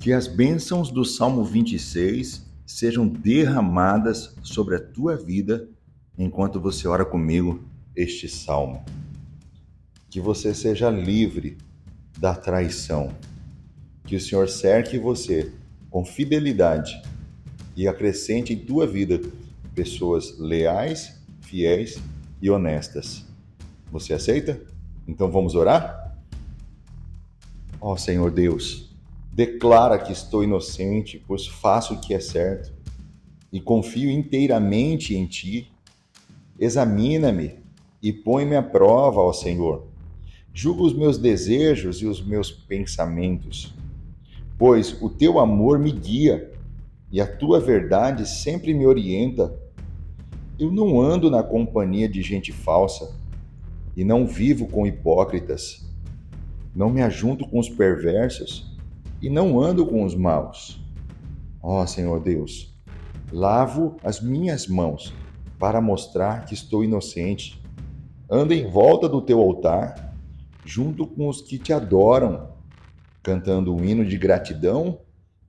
Que as bênçãos do Salmo 26 sejam derramadas sobre a tua vida enquanto você ora comigo este salmo. Que você seja livre da traição. Que o Senhor cerque você com fidelidade e acrescente em tua vida pessoas leais, fiéis e honestas. Você aceita? Então vamos orar? Ó oh, Senhor Deus, Declara que estou inocente, pois faço o que é certo e confio inteiramente em ti. Examina-me e põe-me à prova, ó Senhor. Julga os meus desejos e os meus pensamentos, pois o teu amor me guia e a tua verdade sempre me orienta. Eu não ando na companhia de gente falsa e não vivo com hipócritas. Não me ajunto com os perversos e não ando com os maus. Ó oh, Senhor Deus, lavo as minhas mãos para mostrar que estou inocente. Ando em volta do teu altar, junto com os que te adoram, cantando um hino de gratidão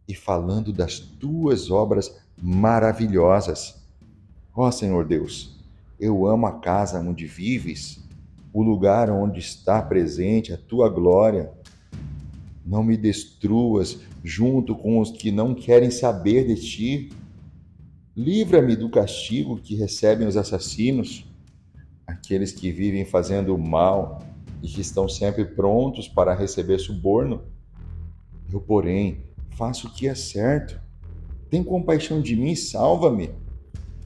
e falando das tuas obras maravilhosas. Ó oh, Senhor Deus, eu amo a casa onde vives, o lugar onde está presente a tua glória não me destruas junto com os que não querem saber de ti. Livra-me do castigo que recebem os assassinos, aqueles que vivem fazendo o mal e que estão sempre prontos para receber suborno. Eu, porém, faço o que é certo. Tem compaixão de mim salva-me.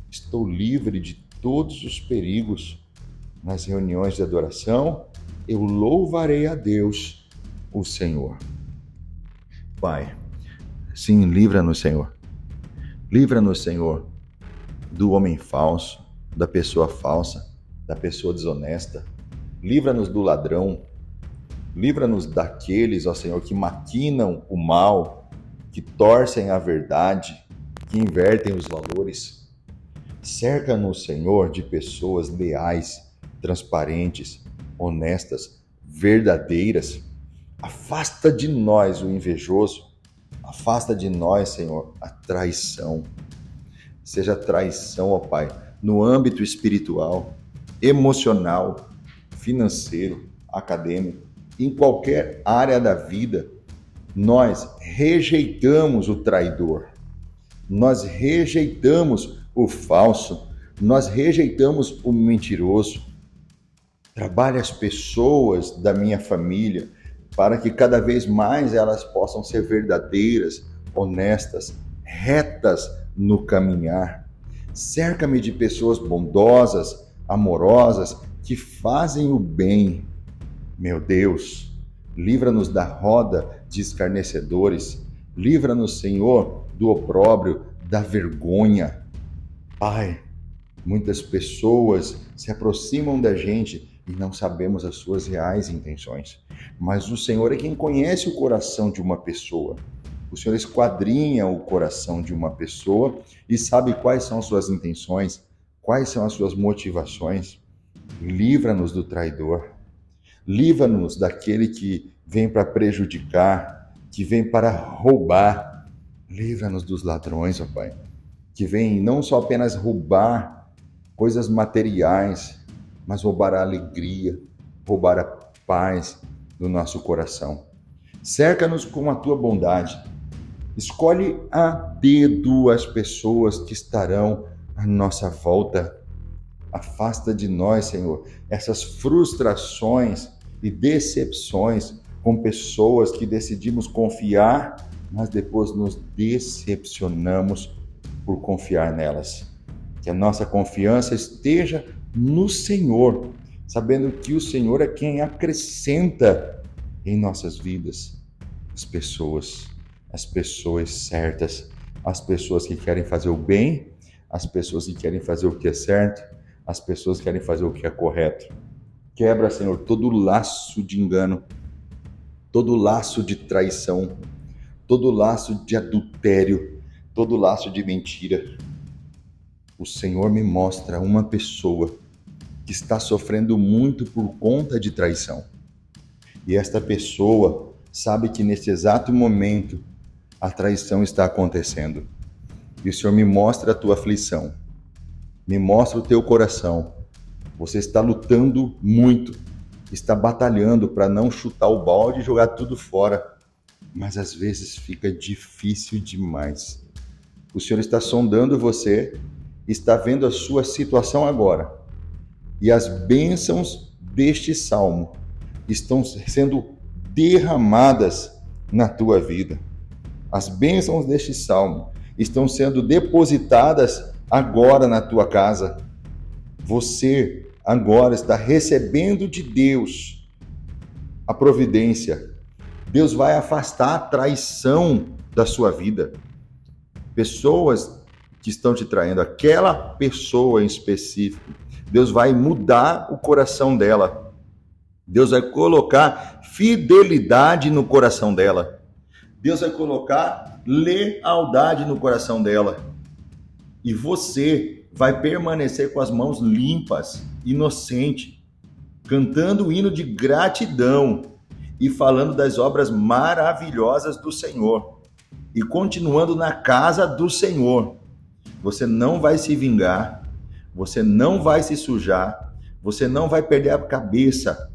Estou livre de todos os perigos. Nas reuniões de adoração, eu louvarei a Deus o Senhor. Pai, sim, livra-nos, Senhor. Livra-nos, Senhor, do homem falso, da pessoa falsa, da pessoa desonesta. Livra-nos do ladrão. Livra-nos daqueles, ó Senhor, que maquinam o mal, que torcem a verdade, que invertem os valores. Cerca-nos, Senhor, de pessoas leais, transparentes, honestas, verdadeiras Afasta de nós o invejoso, afasta de nós, Senhor, a traição. Seja traição, ó Pai, no âmbito espiritual, emocional, financeiro, acadêmico, em qualquer área da vida, nós rejeitamos o traidor, nós rejeitamos o falso, nós rejeitamos o mentiroso. Trabalhe as pessoas da minha família, para que cada vez mais elas possam ser verdadeiras, honestas, retas no caminhar. Cerca-me de pessoas bondosas, amorosas, que fazem o bem. Meu Deus, livra-nos da roda de escarnecedores, livra-nos, Senhor, do opróbrio, da vergonha. Pai, muitas pessoas se aproximam da gente e não sabemos as suas reais intenções. Mas o Senhor é quem conhece o coração de uma pessoa. O Senhor esquadrinha o coração de uma pessoa e sabe quais são as suas intenções, quais são as suas motivações. Livra-nos do traidor. Livra-nos daquele que vem para prejudicar, que vem para roubar. Livra-nos dos ladrões, ó Pai, que vem não só apenas roubar coisas materiais, mas roubar a alegria, roubar a paz do nosso coração. Cerca-nos com a tua bondade. Escolhe a dedo as pessoas que estarão à nossa volta. Afasta de nós, Senhor, essas frustrações e decepções com pessoas que decidimos confiar, mas depois nos decepcionamos por confiar nelas. Que a nossa confiança esteja no Senhor, sabendo que o Senhor é quem acrescenta em nossas vidas as pessoas, as pessoas certas, as pessoas que querem fazer o bem, as pessoas que querem fazer o que é certo, as pessoas que querem fazer o que é correto. Quebra, Senhor, todo laço de engano, todo laço de traição, todo laço de adultério, todo laço de mentira. O Senhor me mostra uma pessoa que está sofrendo muito por conta de traição. E esta pessoa sabe que neste exato momento a traição está acontecendo. E o Senhor me mostra a tua aflição, me mostra o teu coração. Você está lutando muito, está batalhando para não chutar o balde e jogar tudo fora, mas às vezes fica difícil demais. O Senhor está sondando você, está vendo a sua situação agora. E as bênçãos deste salmo estão sendo derramadas na tua vida. As bênçãos deste salmo estão sendo depositadas agora na tua casa. Você agora está recebendo de Deus a providência. Deus vai afastar a traição da sua vida. Pessoas que estão te traindo, aquela pessoa em específico, Deus vai mudar o coração dela. Deus vai colocar fidelidade no coração dela. Deus vai colocar lealdade no coração dela. E você vai permanecer com as mãos limpas, inocente, cantando o hino de gratidão e falando das obras maravilhosas do Senhor e continuando na casa do Senhor. Você não vai se vingar, você não vai se sujar, você não vai perder a cabeça.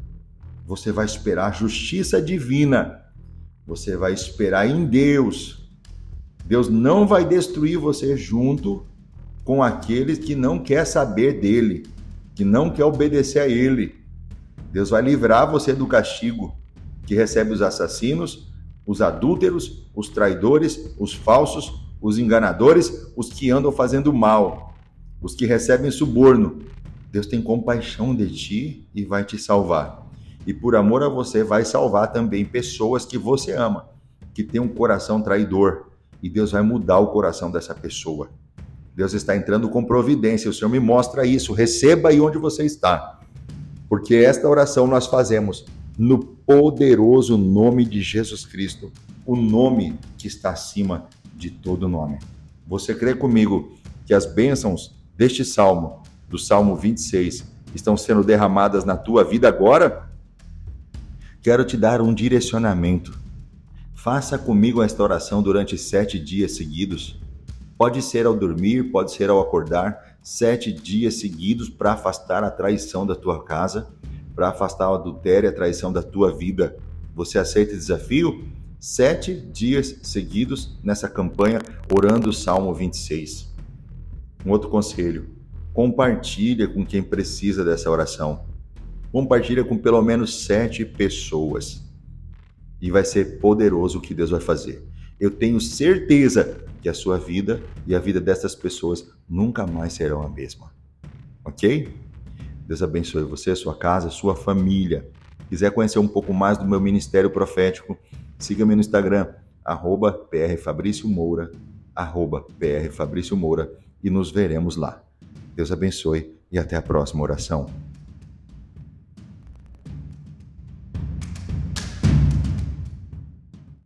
Você vai esperar justiça divina você vai esperar em Deus. Deus não vai destruir você junto com aqueles que não quer saber dele, que não quer obedecer a ele. Deus vai livrar você do castigo que recebe os assassinos, os adúlteros, os traidores, os falsos, os enganadores, os que andam fazendo mal, os que recebem suborno. Deus tem compaixão de ti e vai te salvar e por amor a você vai salvar também pessoas que você ama, que tem um coração traidor, e Deus vai mudar o coração dessa pessoa. Deus está entrando com providência, o Senhor me mostra isso. Receba aí onde você está. Porque esta oração nós fazemos no poderoso nome de Jesus Cristo, o nome que está acima de todo nome. Você crê comigo que as bênçãos deste salmo, do Salmo 26, estão sendo derramadas na tua vida agora? Quero te dar um direcionamento. Faça comigo esta oração durante sete dias seguidos. Pode ser ao dormir, pode ser ao acordar, sete dias seguidos para afastar a traição da tua casa, para afastar o adultério a traição da tua vida. Você aceita o desafio? Sete dias seguidos nessa campanha, orando o Salmo 26. Um outro conselho: compartilha com quem precisa dessa oração compartilha com pelo menos sete pessoas. E vai ser poderoso o que Deus vai fazer. Eu tenho certeza que a sua vida e a vida dessas pessoas nunca mais serão a mesma. Ok? Deus abençoe você, sua casa, sua família. Quiser conhecer um pouco mais do meu ministério profético, siga-me no Instagram, arroba arroba Moura, e nos veremos lá. Deus abençoe e até a próxima oração.